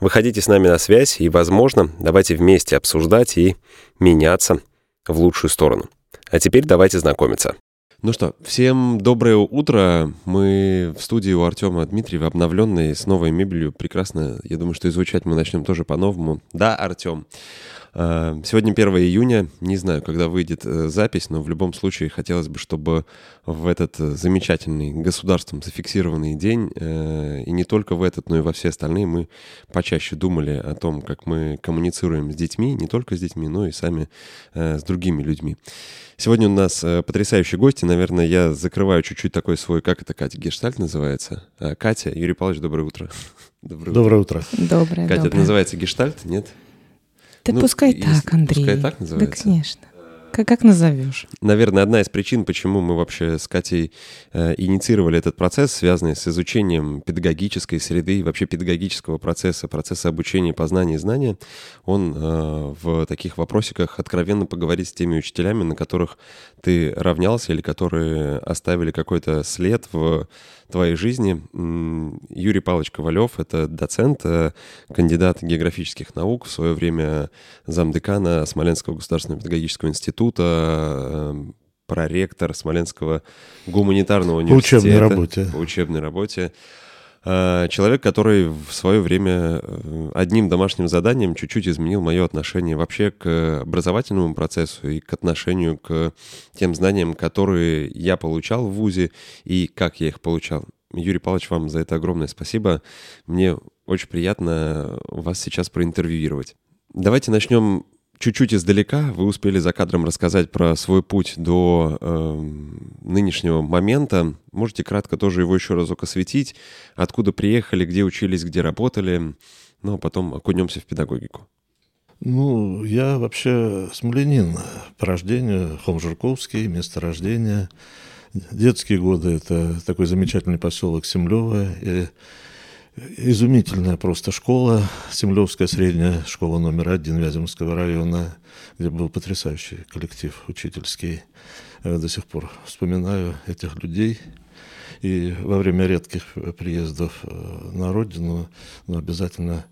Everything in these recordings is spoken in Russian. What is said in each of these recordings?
Выходите с нами на связь и, возможно, давайте вместе обсуждать и меняться в лучшую сторону. А теперь давайте знакомиться. Ну что, всем доброе утро. Мы в студии у Артема Дмитриева, обновленной, с новой мебелью. Прекрасно. Я думаю, что изучать мы начнем тоже по-новому. Да, Артем. Э, сегодня 1 июня, не знаю, когда выйдет э, запись, но в любом случае хотелось бы, чтобы в этот э, замечательный государством зафиксированный день, и не только в этот, но и во все остальные, мы почаще думали о том, как мы коммуницируем с детьми, не только с детьми, но и сами с другими людьми. Сегодня у нас потрясающие гости. Наверное, я закрываю чуть-чуть такой свой, как это, Катя, гештальт называется? Катя, Юрий Павлович, доброе утро. Доброе, доброе утро. Доброе, Катя, доброе. это называется гештальт, нет? Да ну, пускай так, Андрей. Пускай так называется? Да, конечно. Как, как назовешь? Наверное, одна из причин, почему мы вообще с Катей э, инициировали этот процесс, связанный с изучением педагогической среды и вообще педагогического процесса, процесса обучения, познания и знания, он э, в таких вопросиках откровенно поговорить с теми учителями, на которых ты равнялся или которые оставили какой-то след в твоей жизни. Юрий Павлович Ковалев — это доцент, э, кандидат географических наук, в свое время замдекана Смоленского государственного педагогического института, э, проректор Смоленского гуманитарного университета. По учебной работе. По учебной работе. Э, человек, который в свое время одним домашним заданием чуть-чуть изменил мое отношение вообще к образовательному процессу и к отношению к тем знаниям, которые я получал в ВУЗе и как я их получал. Юрий Павлович, вам за это огромное спасибо. Мне очень приятно вас сейчас проинтервьюировать. Давайте начнем чуть-чуть издалека. Вы успели за кадром рассказать про свой путь до э, нынешнего момента. Можете кратко тоже его еще разок осветить. Откуда приехали, где учились, где работали. Ну, а потом окунемся в педагогику. Ну, я вообще смоленин по рождению, Хомжурковский, место рождения. Детские годы – это такой замечательный поселок Семлево. И изумительная просто школа, Семлевская средняя школа номер один Вяземского района, где был потрясающий коллектив учительский. Я до сих пор вспоминаю этих людей. И во время редких приездов э, на родину ну, обязательно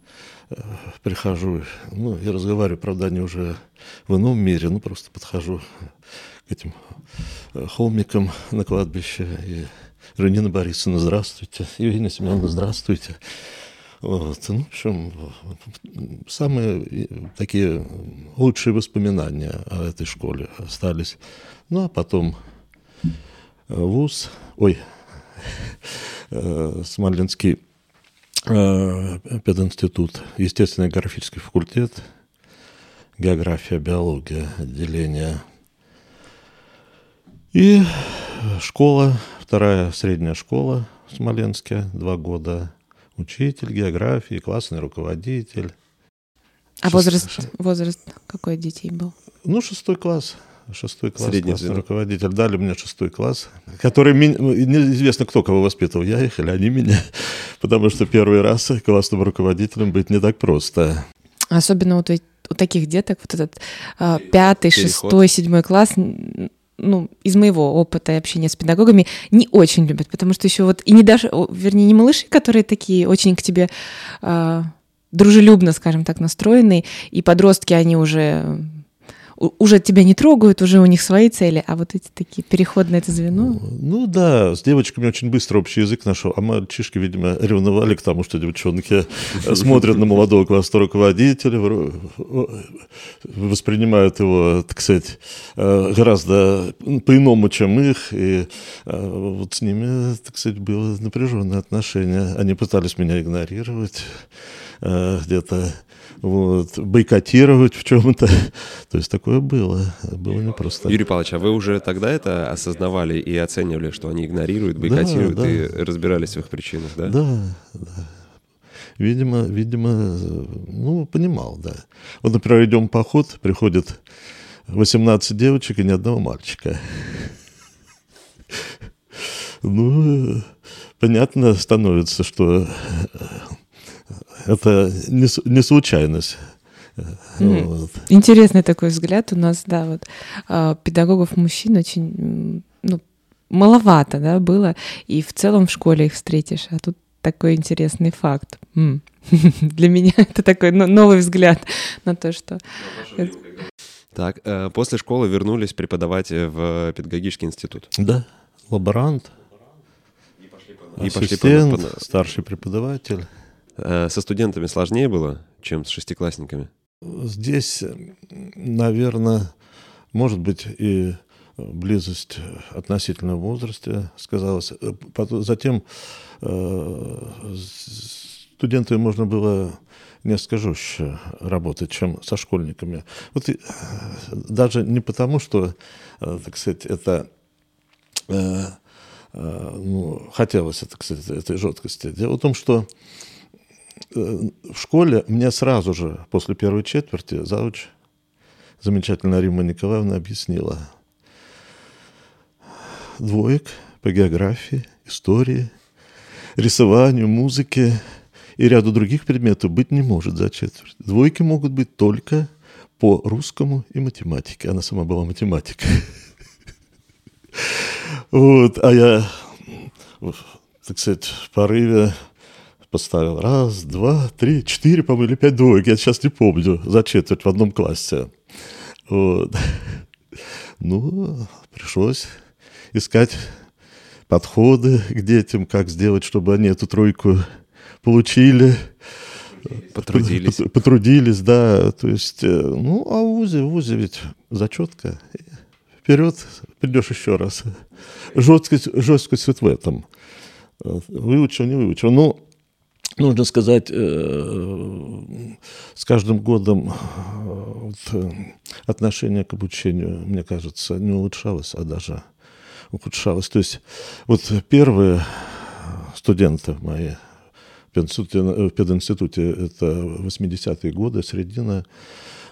э, прихожу, ну, и разговариваю, правда, не уже в ином мире, ну, просто подхожу к этим э, холмикам на кладбище и Ранина Борисовна, здравствуйте. Евгения Семеновна, здравствуйте. Вот. Ну, в общем, самые такие лучшие воспоминания о этой школе остались. Ну, а потом вуз, ой, Смоленский э, пединститут, естественный географический факультет, география, биология, отделение. И школа вторая средняя школа в Смоленске, два года. Учитель географии, классный руководитель. А возраст, возраст какой детей был? Ну, шестой класс. Шестой класс, Средний классный звено. руководитель. Дали мне шестой класс, который, неизвестно, кто кого воспитывал, я их или они меня, потому что первый раз классным руководителем быть не так просто. Особенно вот у таких деток, вот этот а, пятый, Переход. шестой, седьмой класс, ну, из моего опыта общения с педагогами, не очень любят, потому что еще вот, и не даже, вернее, не малыши, которые такие очень к тебе э, дружелюбно, скажем так, настроенные, и подростки, они уже уже тебя не трогают, уже у них свои цели, а вот эти такие переход на это звено. Ну, ну да, с девочками очень быстро общий язык нашел, а мальчишки, видимо, ревновали к тому, что девчонки смотрят на молодого классного руководителя, воспринимают его, так сказать, э, гораздо по-иному, чем их, и э, вот с ними, так сказать, было напряженное отношение. Они пытались меня игнорировать э, где-то вот, бойкотировать в чем-то. То есть такое было. Было непросто. Юрий Павлович, а вы уже тогда это осознавали и оценивали, что они игнорируют, бойкотируют да, да. и разбирались в их причинах, да? Да, да. видимо, видимо, ну, понимал, да. Вот, например, идем в поход, приходит 18 девочек и ни одного мальчика. Ну, понятно становится, что это не, случайность. Mm. Вот. Интересный такой взгляд у нас, да, вот а, педагогов мужчин очень, ну, маловато, да, было, и в целом в школе их встретишь, а тут такой интересный факт. М. Для меня это такой новый взгляд на то, что... Так, э, после школы вернулись преподавать в педагогический институт. Да, лаборант, и пошли по, по... старший преподаватель. Э, со студентами сложнее было, чем с шестиклассниками? Здесь, наверное, может быть и близость относительно возраста сказалась. Затем э, студентами можно было несколько жестче работать, чем со школьниками. Вот даже не потому, что, э, так сказать, это ну, хотелось, это, кстати, этой жесткости. Дело в том, что э, в школе мне сразу же, после первой четверти, зауч, замечательная Рима Николаевна объяснила. Двоек по географии, истории, рисованию, музыке и ряду других предметов быть не может за четверть. Двойки могут быть только по русскому и математике. Она сама была математикой. Вот, а я, так сказать, в порыве поставил раз, два, три, четыре, по-моему, или пять двоек, я сейчас не помню, за четверть в одном классе. Вот. Ну, пришлось искать подходы к детям, как сделать, чтобы они эту тройку получили. Потрудились. Потрудились, да. То есть, э, ну, а в ВУЗе, в ВУЗе ведь зачетка. Вперед, придешь еще раз. Жесткость, жесткость вот в этом. Выучил, не выучил. Ну, нужно сказать, э, с каждым годом вот, отношение к обучению, мне кажется, не улучшалось, а даже ухудшалось. То есть вот первые студенты мои в пединституте, это 80-е годы, середина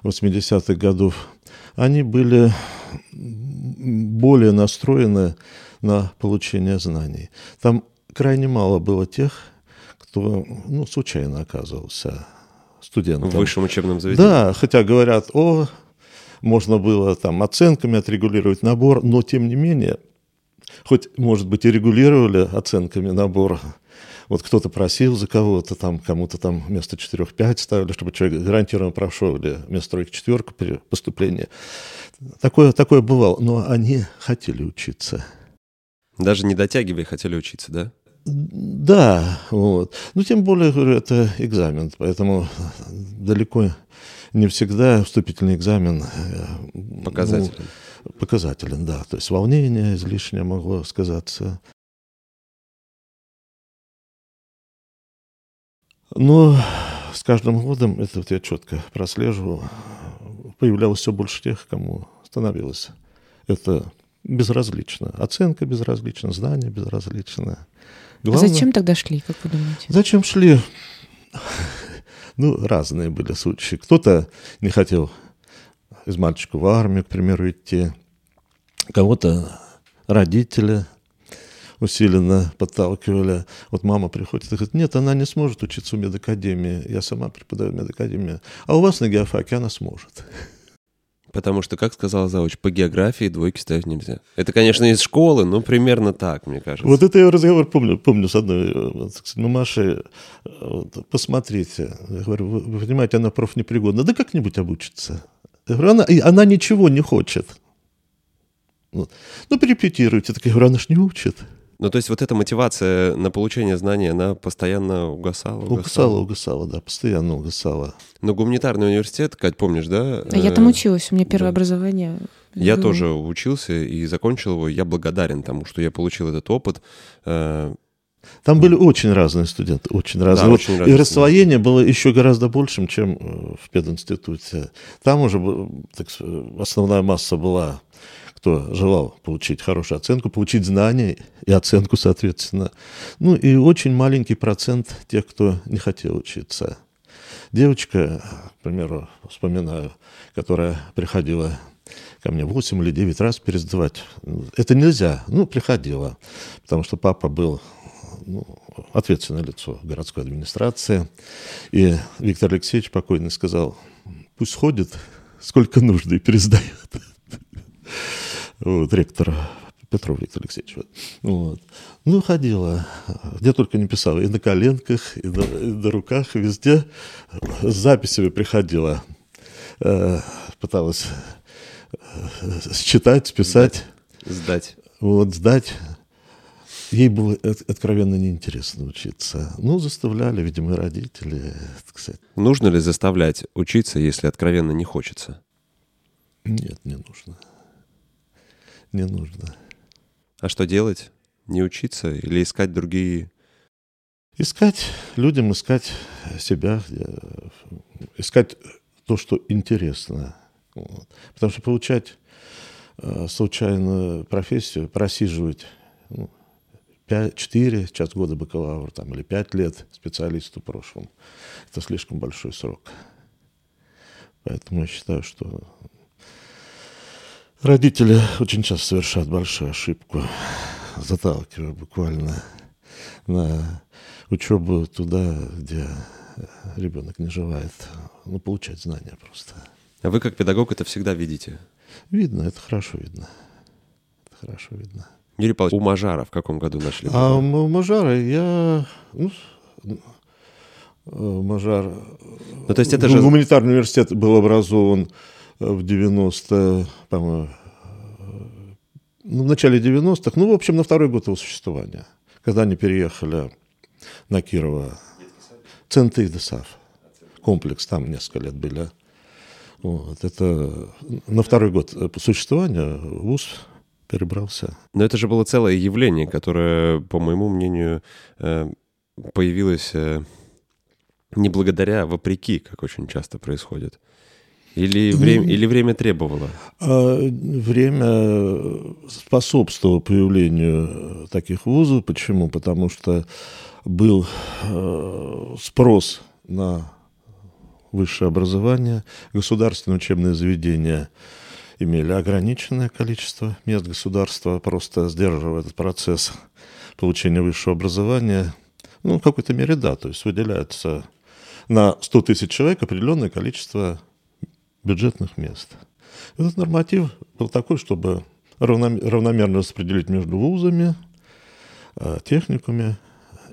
80-х годов, они были более настроены на получение знаний. Там крайне мало было тех, кто ну, случайно оказывался студентом. В высшем учебном заведении? Да, хотя говорят, о, можно было там оценками отрегулировать набор, но тем не менее, хоть, может быть, и регулировали оценками набор, вот кто-то просил за кого-то, там кому-то там вместо 4-5 ставили, чтобы человек гарантированно прошел, или вместо тройки четверка при поступлении. Такое, такое бывало, но они хотели учиться. Даже не дотягивая хотели учиться, да? Да, вот. Ну, тем более, говорю, это экзамен, поэтому далеко не всегда вступительный экзамен... Э, показателен. Ну, показателен, да. То есть волнение излишнее могло сказаться. Но с каждым годом, это вот я четко прослеживал, появлялось все больше тех, кому становилось это безразлично. Оценка безразлична, знание безразлично. Главное, а зачем тогда шли, как вы думаете? Зачем шли? Ну, разные были случаи. Кто-то не хотел из мальчика в армию, к примеру, идти. Кого-то родители усиленно подталкивали. Вот мама приходит и говорит, нет, она не сможет учиться в медакадемии, я сама преподаю в медакадемии. А у вас на геофаке она сможет. Потому что, как сказал Зауч, по географии двойки ставить нельзя. Это, конечно, из школы, но примерно так, мне кажется. Вот это я разговор помню, помню с одной мамашей. Вот, посмотрите. Я говорю, вы, вы понимаете, она профнепригодна. Да как-нибудь обучится. Я говорю, она, она ничего не хочет. Ну, ну, перепетируйте. Так я говорю, она ж не учит. Ну, то есть вот эта мотивация на получение знаний, она постоянно угасала? Угасала, угасала, угасала да, постоянно угасала. Но гуманитарный университет, Кать, помнишь, да? А я там э, училась, у меня первое да. образование. Я было. тоже учился и закончил его. Я благодарен тому, что я получил этот опыт. Э, там были очень разные студенты, очень разные. Да, вот очень и рассвоение было еще гораздо большим, чем э, в пединституте. Там уже так, основная масса была кто желал получить хорошую оценку, получить знания и оценку, соответственно. Ну и очень маленький процент тех, кто не хотел учиться. Девочка, к примеру, вспоминаю, которая приходила ко мне 8 или 9 раз пересдавать. Это нельзя. Ну, приходила, потому что папа был ну, ответственное лицо городской администрации. И Виктор Алексеевич покойный сказал, пусть ходит, сколько нужно, и пересдает. Вот, ректор Петров Виктор Алексеевич. Вот. Ну, ходила, где только не писала, и на коленках, и на, и на руках, и везде с записями приходила. Э, пыталась э, считать, списать. Сдать. Вот, сдать. Ей было откровенно неинтересно учиться. Ну, заставляли, видимо, родители, так сказать. Нужно ли заставлять учиться, если откровенно не хочется? Нет, не нужно. Не нужно. А что делать? Не учиться или искать другие? Искать людям, искать себя, искать то, что интересно. Вот. Потому что получать э, случайную профессию, просиживать ну, 5, 4, сейчас года бакалавр, там, или 5 лет специалисту прошлом. Это слишком большой срок. Поэтому я считаю, что родители очень часто совершают большую ошибку, заталкивая буквально на учебу туда, где ребенок не желает ну, получать знания просто. А вы как педагог это всегда видите? Видно, это хорошо видно. Это хорошо видно. Юрий Павлович, у Мажара в каком году нашли? А у Мажара я... Ну, э, Мажар... Ну, то есть это же... Гуманитарный университет был образован в 90, по-моему, ну, в начале 90-х, ну, в общем, на второй год его существования, когда они переехали на Кирова. Центр и ДСАФ. Комплекс, там несколько лет были. Вот, это на второй год существования ВУЗ перебрался. Но это же было целое явление, которое, по моему мнению, э, появилось э, не благодаря, а вопреки, как очень часто происходит. Или время, или время требовало? А, время способствовало появлению таких вузов. Почему? Потому что был э, спрос на высшее образование, государственные учебные заведения – имели ограниченное количество мест государства, просто сдерживая этот процесс получения высшего образования. Ну, в какой-то мере да, то есть выделяется на 100 тысяч человек определенное количество бюджетных мест. Этот норматив был такой, чтобы равномерно распределить между вузами, э, техниками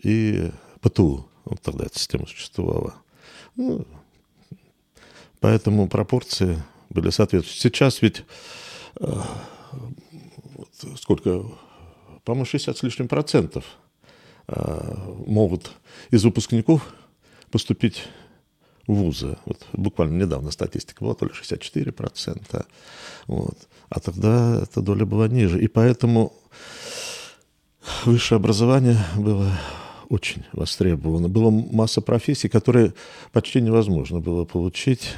и ПТУ. Вот тогда эта система существовала. Ну, поэтому пропорции были соответствующие. Сейчас ведь э, сколько, по-моему, 60 с лишним процентов э, могут из выпускников поступить в вузы. Вот буквально недавно статистика была, то ли 64 процента. Вот. А тогда эта доля была ниже. И поэтому высшее образование было очень востребовано. Была масса профессий, которые почти невозможно было получить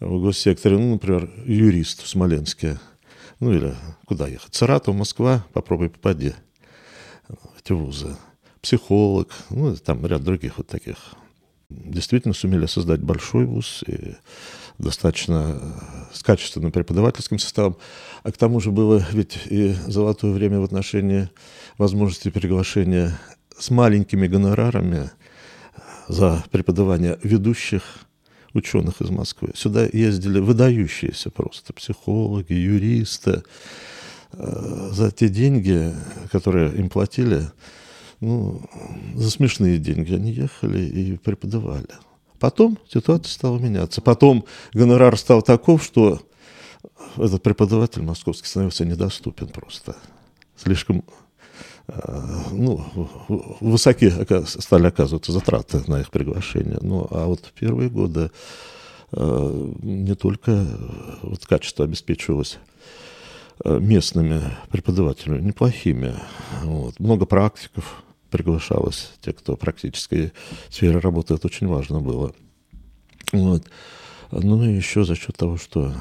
в госсекторе, ну, например, юрист в Смоленске, ну или куда ехать, Саратов, Москва, попробуй попади эти вузы. Психолог, ну, там ряд других вот таких. Действительно сумели создать большой вуз и достаточно с качественным преподавательским составом. А к тому же было ведь и золотое время в отношении возможности приглашения с маленькими гонорарами за преподавание ведущих ученых из Москвы. Сюда ездили выдающиеся просто психологи, юристы. Э, за те деньги, которые им платили, ну, за смешные деньги они ехали и преподавали. Потом ситуация стала меняться. Потом гонорар стал таков, что этот преподаватель московский становился недоступен просто. Слишком Э, ну, высоки стали оказываться затраты на их приглашение. Ну, а вот в первые годы э, не только э, вот качество обеспечивалось местными преподавателями, неплохими. Вот. Много практиков приглашалось, те, кто практической сфере работает, очень важно было. Вот. Ну и еще за счет того, что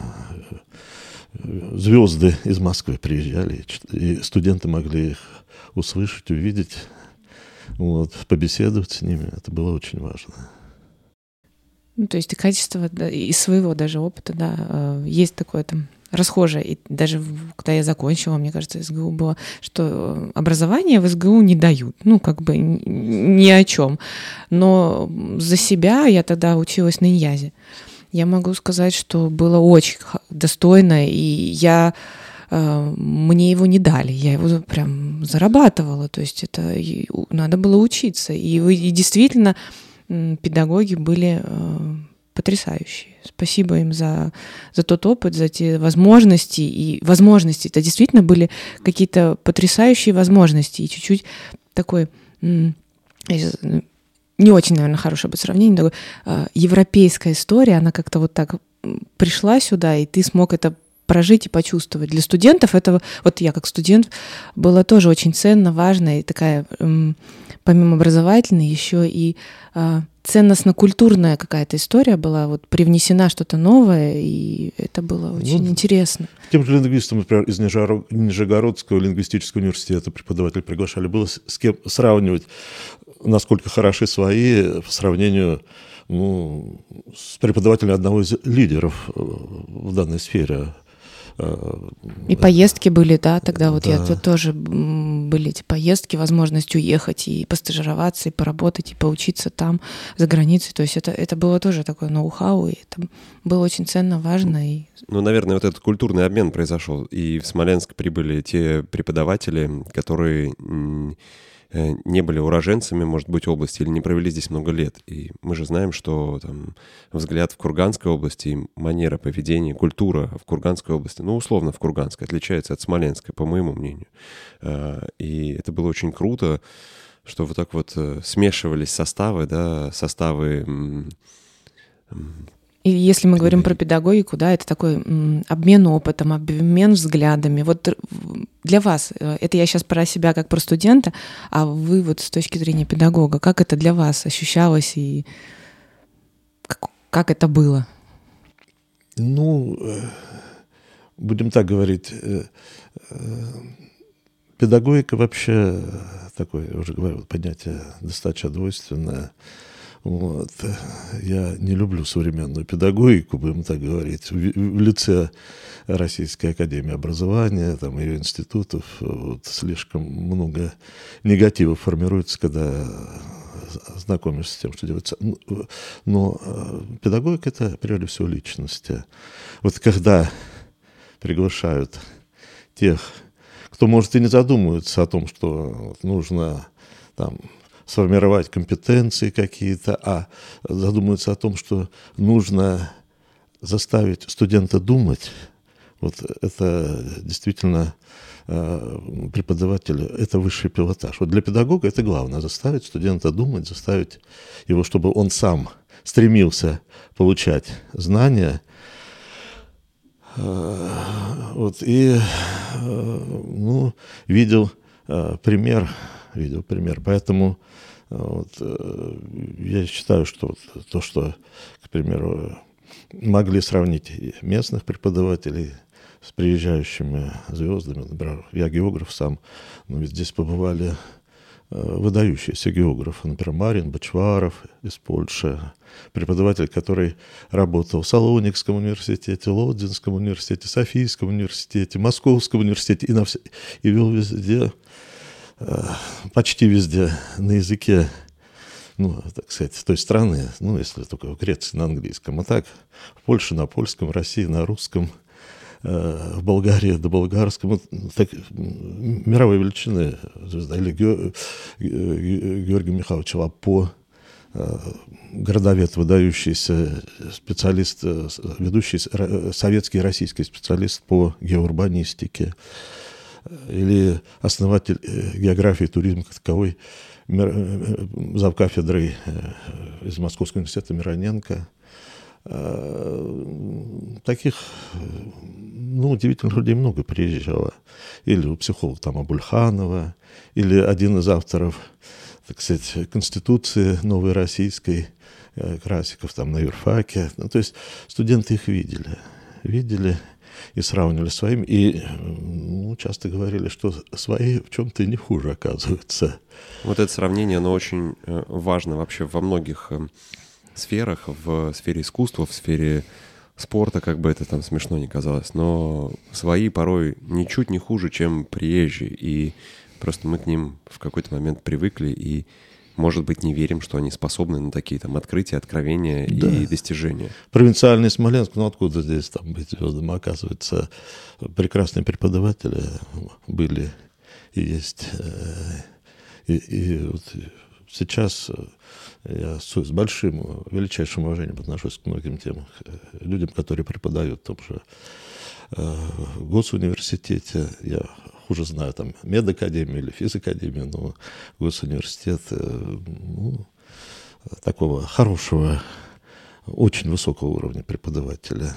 звезды из Москвы приезжали, и студенты могли их услышать, увидеть, вот, побеседовать с ними. Это было очень важно. Ну, то есть качество да, из своего даже опыта, да, э, есть такое там расхожее. И даже когда я закончила, мне кажется, СГУ было, что образование в СГУ не дают. Ну, как бы ни о чем. Но за себя я тогда училась на Иньязе. Я могу сказать, что было очень достойно, и я э, мне его не дали, я его прям зарабатывала, то есть это надо было учиться. И, и действительно педагоги были э, потрясающие. Спасибо им за, за тот опыт, за те возможности. И возможности, это действительно были какие-то потрясающие возможности. И чуть-чуть такой не очень, наверное, хорошее бы сравнение, такое, э, европейская история, она как-то вот так пришла сюда, и ты смог это прожить и почувствовать. Для студентов это, вот я как студент, было тоже очень ценно, важно, и такая, помимо образовательной, еще и э, ценностно-культурная какая-то история была, вот привнесена что-то новое, и это было очень ну, интересно. Тем же лингвистам, например, из Нижегородского лингвистического университета преподаватель приглашали, было с кем сравнивать насколько хороши свои по сравнению ну, с преподавателем одного из лидеров э, в данной сфере. И поездки были, да, тогда вот да. я тут тоже были эти поездки, возможность уехать и постажироваться, и поработать, и поучиться там, за границей. То есть это, это было тоже такое ноу-хау, и это было очень ценно, важно. И... Ну, наверное, вот этот культурный обмен произошел, и в Смоленск прибыли те преподаватели, которые Э, не были уроженцами, может быть, области или не провели здесь много лет. И мы же знаем, что там взгляд в Курганской области, манера поведения, культура в Курганской области, ну, условно, в Курганской, отличается от Смоленской, по моему мнению. Э, и это было очень круто, что вот так вот э, смешивались составы, да, составы и если мы говорим про педагогику, да, это такой обмен опытом, обмен взглядами. Вот для вас, э, это я сейчас про себя как про студента, а вы вот с точки зрения педагога, как это для вас ощущалось и как, как это было? Ну, э, будем так говорить, э, педагогика вообще такое, я уже говорил, понятие достаточно двойственное. Вот. Я не люблю современную педагогику, будем так говорить, в, в лице Российской Академии Образования, там, ее институтов. Вот, слишком много негатива формируется, когда знакомишься с тем, что делается. Но, но э, педагогика — это, прежде всего, личности. Вот когда приглашают тех, кто, может, и не задумывается о том, что нужно там сформировать компетенции какие-то, а задумываются о том, что нужно заставить студента думать. Вот это действительно э, преподавателя, это высший пилотаж. Вот для педагога это главное, заставить студента думать, заставить его, чтобы он сам стремился получать знания. Э, вот, и э, ну, видел пример, видел пример. Поэтому вот, э, я считаю, что вот то, что, к примеру, могли сравнить местных преподавателей с приезжающими звездами, например, я географ сам, но ведь здесь побывали э, выдающиеся географы, например, Марин Бачваров из Польши, преподаватель, который работал в Салоникском университете, Лодзинском университете, Софийском университете, Московском университете и, на все, и вел везде Э, почти везде на языке, ну, так сказать, той страны, ну, если только в Греции на английском, а так в Польше на польском, в России на русском, э, в Болгарии на болгарском, вот, так, мировой величины звезда, или Георгий Михайлович Лапо, э, городовед, выдающийся специалист, ведущий советский и российский специалист по геоурбанистике, или основатель э, географии туризма как таковой, э, завкафедрой э, из Московского университета Мироненко. Таких, ну, удивительных людей много приезжало. Или у психолога там Абульханова, или один из авторов, так сказать, Конституции новой российской, Красиков там на юрфаке. Ну, то есть студенты их видели. Видели и сравнивали своими, и ну, часто говорили, что свои в чем-то не хуже оказываются. Вот это сравнение, оно очень э, важно вообще во многих эм, сферах, в сфере искусства, в сфере спорта, как бы это там смешно не казалось, но свои порой ничуть не хуже, чем приезжие, и просто мы к ним в какой-то момент привыкли и может быть, не верим, что они способны на такие там открытия, откровения да. и достижения. Провинциальный Смоленск, ну откуда здесь там быть звездом? Оказывается, прекрасные преподаватели были и есть. Э, и, и вот сейчас я с, большим, величайшим уважением отношусь к многим тем людям, которые преподают в том же э, госуниверситете. Я хуже знаю, там, медакадемию или физакадемию, но госуниверситет, э, ну, такого хорошего, очень высокого уровня преподавателя.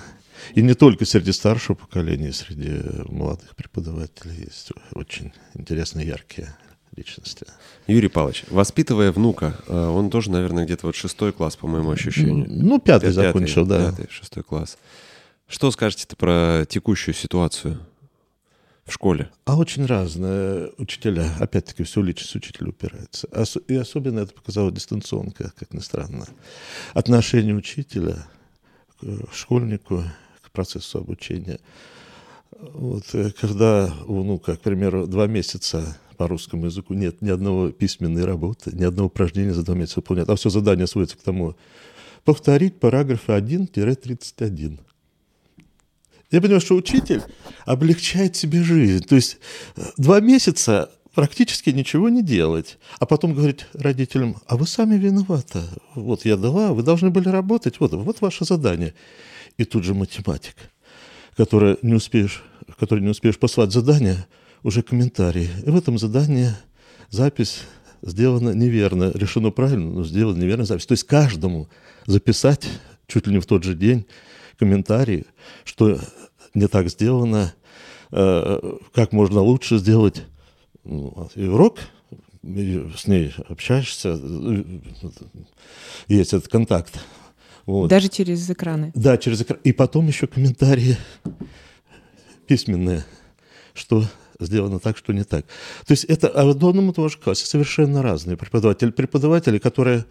И не только среди старшего поколения, среди молодых преподавателей есть очень интересные, яркие личности. Юрий Павлович, воспитывая внука, э, он тоже, наверное, где-то вот шестой класс, по моему ощущению. Ну, пятый, пятый закончил, да. Пятый, шестой класс. Что скажете про текущую ситуацию в школе? А очень разные учителя. Опять-таки, все личность учителя упирается. И особенно это показала дистанционка, как ни странно. Отношение учителя к школьнику, к процессу обучения. Вот, э, когда у внука, к примеру, два месяца по русскому языку нет ни одного письменной работы, ни одного упражнения за два месяца выполнять, а все задание сводится к тому, повторить параграфы 1-31. Я понимаю, что учитель облегчает себе жизнь. То есть э, два месяца практически ничего не делать, а потом говорить родителям, а вы сами виноваты. Вот я дала, вы должны были работать, вот, вот ваше задание. И тут же математик, который не успеешь, который не успеешь послать задание – уже комментарий. И в этом задании запись сделана неверно, решено правильно, но сделана неверно запись. То есть каждому записать чуть ли не в тот же день комментарий, что не так сделано, э, как можно лучше сделать. Ну, и урок, с ней общаешься, есть этот контакт. Вот. Даже через экраны. Да, через экран. И потом еще комментарии письменные, что сделано так, что не так. То есть это а в одном и том же классе совершенно разные преподаватели. Преподаватели, которые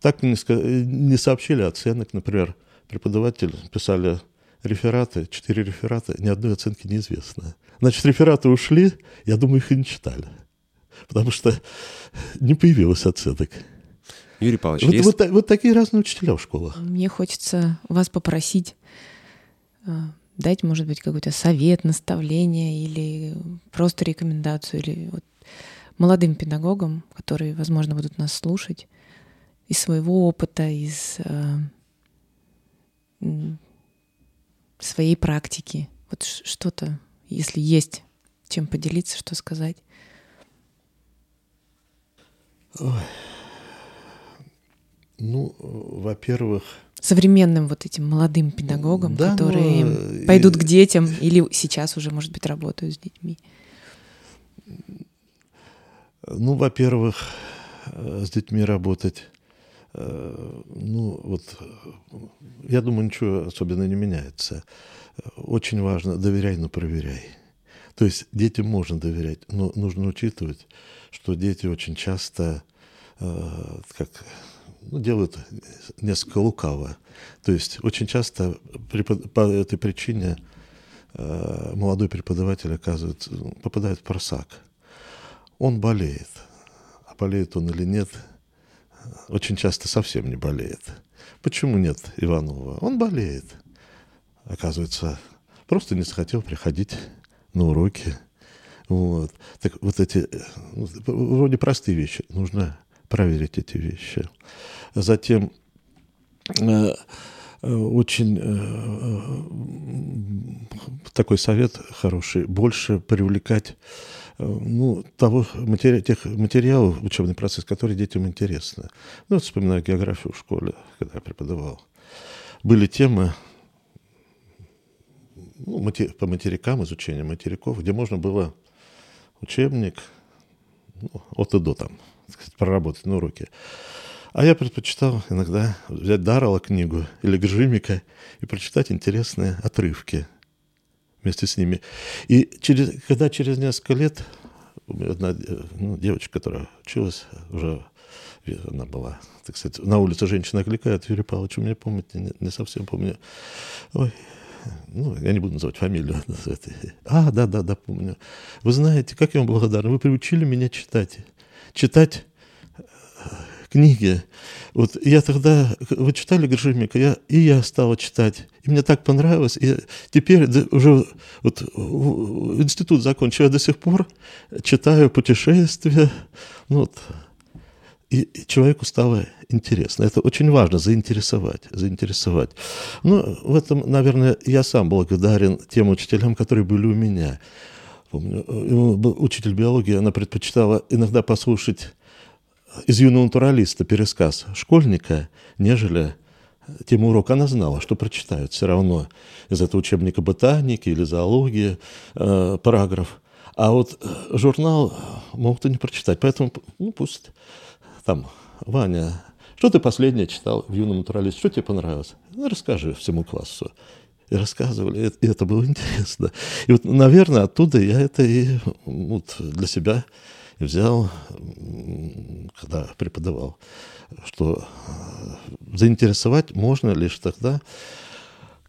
так не, не сообщили оценок, например, преподаватель писали рефераты, четыре реферата, ни одной оценки неизвестно. Значит, рефераты ушли, я думаю, их и не читали. Потому что не появилось оценок. Юрий Павлович, вот, есть... вот, вот такие разные учителя в школах. Мне хочется вас попросить а, дать, может быть, какой-то совет, наставление или просто рекомендацию, или вот молодым педагогам, которые, возможно, будут нас слушать, из своего опыта, из э, своей практики. Вот что-то, если есть чем поделиться, что сказать. Ой. Ну, во-первых, современным вот этим молодым педагогам, да, которые ну, пойдут и... к детям или сейчас уже, может быть, работают с детьми? Ну, во-первых, э, с детьми работать, ну, вот, я думаю, ничего особенно не меняется. Очень важно, доверяй, но проверяй. То есть детям можно доверять, но нужно учитывать, что дети очень часто, э, как ну, делают несколько лукаво. То есть очень часто по этой причине э, молодой преподаватель оказывается, попадает в просак. Он болеет. А болеет он или нет, очень часто совсем не болеет. Почему нет Иванова? Он болеет. Оказывается, просто не захотел приходить на уроки. Вот. Так вот эти ну, вроде простые вещи. Нужно проверить эти вещи. Затем э, э, очень э, такой совет хороший, больше привлекать ну, того, матери, тех материалов, учебный процесс, который детям интересны. Ну, вот вспоминаю географию в школе, когда я преподавал. Были темы ну, матери, по материкам, изучение материков, где можно было учебник ну, от и до там, сказать, проработать на уроке. А я предпочитал иногда взять Даррелла книгу или Гжимика и прочитать интересные отрывки. Вместе с ними. И через, когда через несколько лет одна ну, девочка, которая училась, уже она была, так сказать, на улице женщина окликает, Юрий Павлович, у меня помните, не, не совсем помню. Ой, ну, я не буду называть фамилию. А, да, да, да, помню. Вы знаете, как я вам благодарен, вы приучили меня читать. Читать э, книги. Вот я тогда, вы читали Гржимика, я, и я стала читать. И мне так понравилось. И теперь уже вот, институт закончил, я до сих пор читаю путешествия. Ну, вот, и человеку стало интересно. Это очень важно, заинтересовать, заинтересовать. Ну, в этом, наверное, я сам благодарен тем учителям, которые были у меня. Помню, был учитель биологии, она предпочитала иногда послушать из юного натуралиста пересказ школьника, нежели тему урока. Она знала, что прочитают все равно из этого учебника ботаники или зоологии э, параграф. А вот э, журнал могут и не прочитать. Поэтому ну, пусть там, Ваня, что ты последнее читал в «Юном натуралисте», что тебе понравилось? Ну, расскажи всему классу. И рассказывали, и это было интересно. И вот, наверное, оттуда я это и вот, для себя взял, когда преподавал, что э, заинтересовать можно лишь тогда,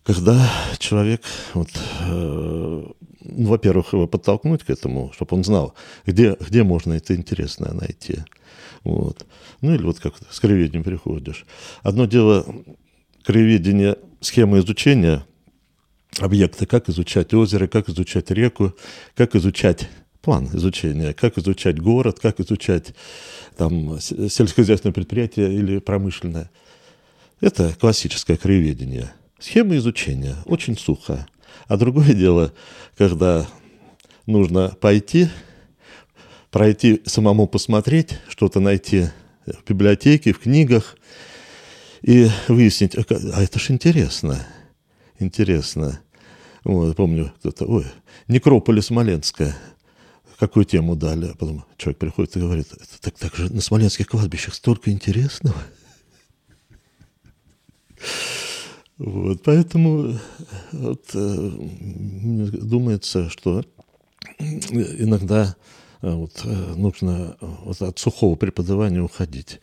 когда человек, вот, э, ну, во-первых, его подтолкнуть к этому, чтобы он знал, где, где можно это интересное найти. Вот. Ну или вот как с краеведением приходишь. Одно дело краеведение, схема изучения объекта, как изучать озеро, как изучать реку, как изучать план изучения, как изучать город, как изучать там, сельскохозяйственное предприятие или промышленное. Это классическое краеведение. Схема изучения очень сухо. А другое дело, когда нужно пойти пройти, самому посмотреть, что-то найти в библиотеке, в книгах и выяснить, а, это ж интересно, интересно. Вот, помню, кто-то, ой, некрополе Смоленская, какую тему дали, а потом человек приходит и говорит, так, так же на смоленских кладбищах столько интересного. Вот, поэтому вот, э, думается, что иногда Э, вот, э, нужно вот от сухого преподавания уходить.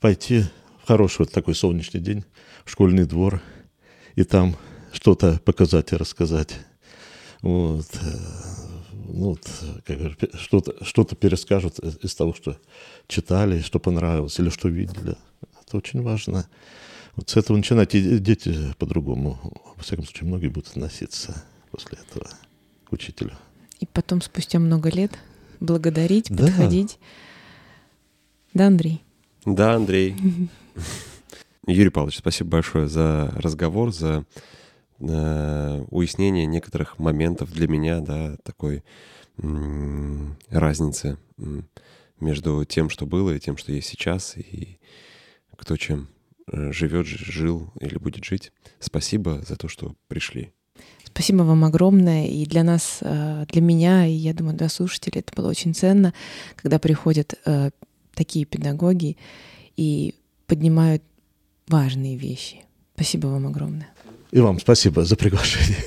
Пойти в хороший вот такой солнечный день в школьный двор и там что-то показать и рассказать. Вот, ну, вот, что-то, что-то перескажут из того, что читали, что понравилось или что видели. Это очень важно. Вот с этого начинать, и дети по-другому, во всяком случае, многие будут относиться после этого к учителю. И потом, спустя много лет, благодарить, да. подходить. Да, Андрей? Да, Андрей. Юрий Павлович, спасибо большое за разговор, за э, уяснение некоторых моментов для меня, да, такой разницы между тем, что было, и тем, что есть сейчас, и кто чем э, живет, жил или будет жить. Спасибо за то, что пришли. Спасибо вам огромное. И для нас, э, для меня, и я думаю, для слушателей это было очень ценно, когда приходят э, такие педагоги и поднимают важные вещи. Спасибо вам огромное. И вам спасибо за приглашение.